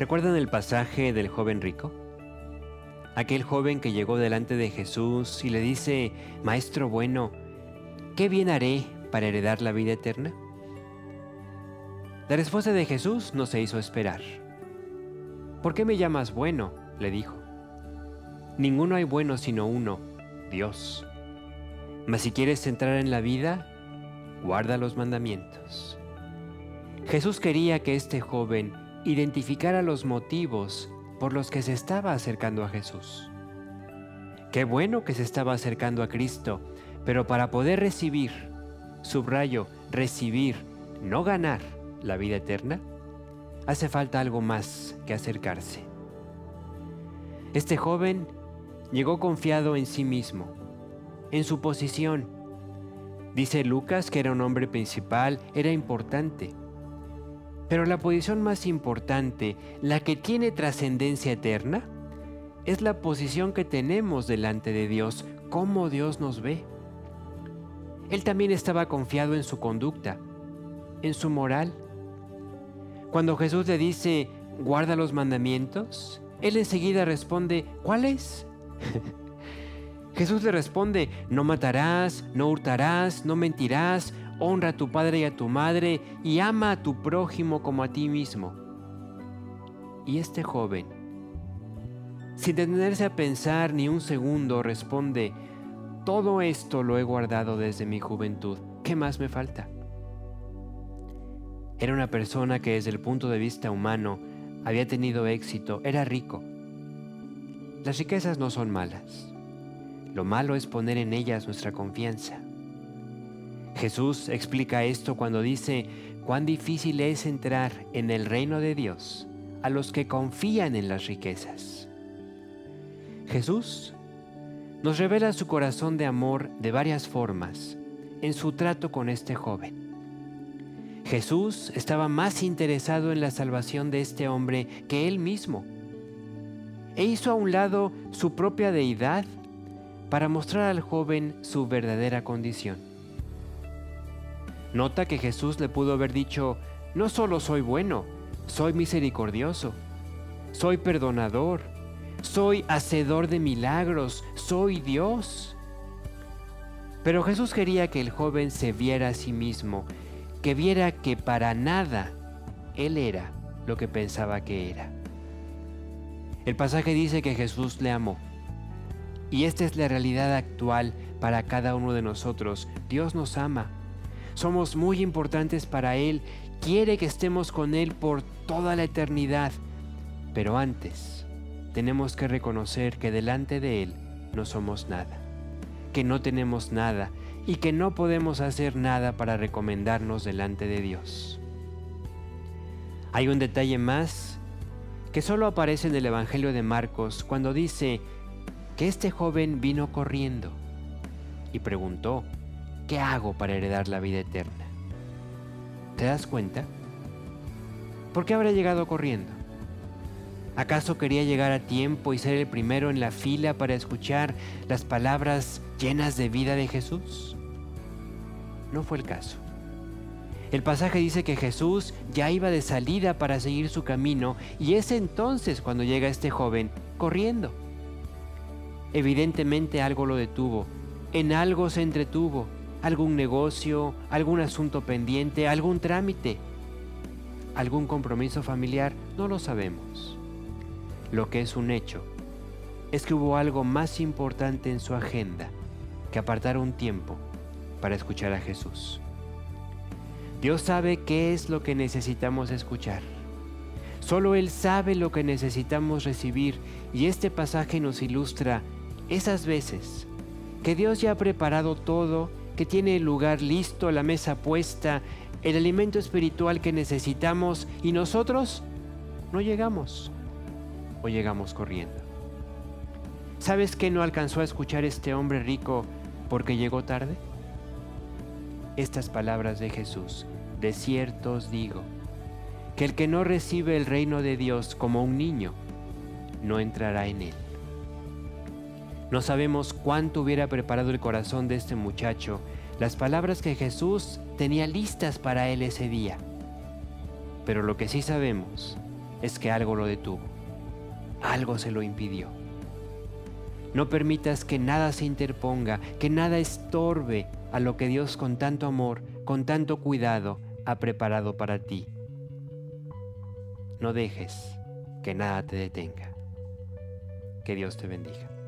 ¿Recuerdan el pasaje del joven rico? Aquel joven que llegó delante de Jesús y le dice, Maestro bueno, ¿qué bien haré para heredar la vida eterna? La respuesta de Jesús no se hizo esperar. ¿Por qué me llamas bueno? le dijo. Ninguno hay bueno sino uno, Dios. Mas si quieres entrar en la vida, guarda los mandamientos. Jesús quería que este joven identificara los motivos por los que se estaba acercando a Jesús. Qué bueno que se estaba acercando a Cristo, pero para poder recibir, subrayo, recibir, no ganar la vida eterna, hace falta algo más que acercarse. Este joven llegó confiado en sí mismo, en su posición. Dice Lucas que era un hombre principal, era importante. Pero la posición más importante, la que tiene trascendencia eterna, es la posición que tenemos delante de Dios, cómo Dios nos ve. Él también estaba confiado en su conducta, en su moral. Cuando Jesús le dice, guarda los mandamientos, él enseguida responde, ¿cuáles? Jesús le responde, no matarás, no hurtarás, no mentirás, honra a tu padre y a tu madre y ama a tu prójimo como a ti mismo. Y este joven, sin detenerse a pensar ni un segundo, responde, todo esto lo he guardado desde mi juventud, ¿qué más me falta? Era una persona que desde el punto de vista humano había tenido éxito, era rico. Las riquezas no son malas. Lo malo es poner en ellas nuestra confianza. Jesús explica esto cuando dice cuán difícil es entrar en el reino de Dios a los que confían en las riquezas. Jesús nos revela su corazón de amor de varias formas en su trato con este joven. Jesús estaba más interesado en la salvación de este hombre que él mismo, e hizo a un lado su propia deidad para mostrar al joven su verdadera condición. Nota que Jesús le pudo haber dicho, no solo soy bueno, soy misericordioso, soy perdonador, soy hacedor de milagros, soy Dios. Pero Jesús quería que el joven se viera a sí mismo que viera que para nada él era lo que pensaba que era. El pasaje dice que Jesús le amó. Y esta es la realidad actual para cada uno de nosotros. Dios nos ama. Somos muy importantes para Él. Quiere que estemos con Él por toda la eternidad. Pero antes, tenemos que reconocer que delante de Él no somos nada. Que no tenemos nada y que no podemos hacer nada para recomendarnos delante de Dios. Hay un detalle más que solo aparece en el Evangelio de Marcos cuando dice que este joven vino corriendo y preguntó, ¿qué hago para heredar la vida eterna? ¿Te das cuenta? ¿Por qué habrá llegado corriendo? ¿Acaso quería llegar a tiempo y ser el primero en la fila para escuchar las palabras llenas de vida de Jesús? No fue el caso. El pasaje dice que Jesús ya iba de salida para seguir su camino y es entonces cuando llega este joven corriendo. Evidentemente algo lo detuvo, en algo se entretuvo, algún negocio, algún asunto pendiente, algún trámite, algún compromiso familiar, no lo sabemos. Lo que es un hecho es que hubo algo más importante en su agenda que apartar un tiempo para escuchar a Jesús. Dios sabe qué es lo que necesitamos escuchar. Solo Él sabe lo que necesitamos recibir y este pasaje nos ilustra esas veces que Dios ya ha preparado todo, que tiene el lugar listo, la mesa puesta, el alimento espiritual que necesitamos y nosotros no llegamos o llegamos corriendo. ¿Sabes qué no alcanzó a escuchar este hombre rico porque llegó tarde? Estas palabras de Jesús, de cierto os digo, que el que no recibe el reino de Dios como un niño, no entrará en él. No sabemos cuánto hubiera preparado el corazón de este muchacho las palabras que Jesús tenía listas para él ese día. Pero lo que sí sabemos es que algo lo detuvo, algo se lo impidió. No permitas que nada se interponga, que nada estorbe a lo que Dios con tanto amor, con tanto cuidado ha preparado para ti. No dejes que nada te detenga. Que Dios te bendiga.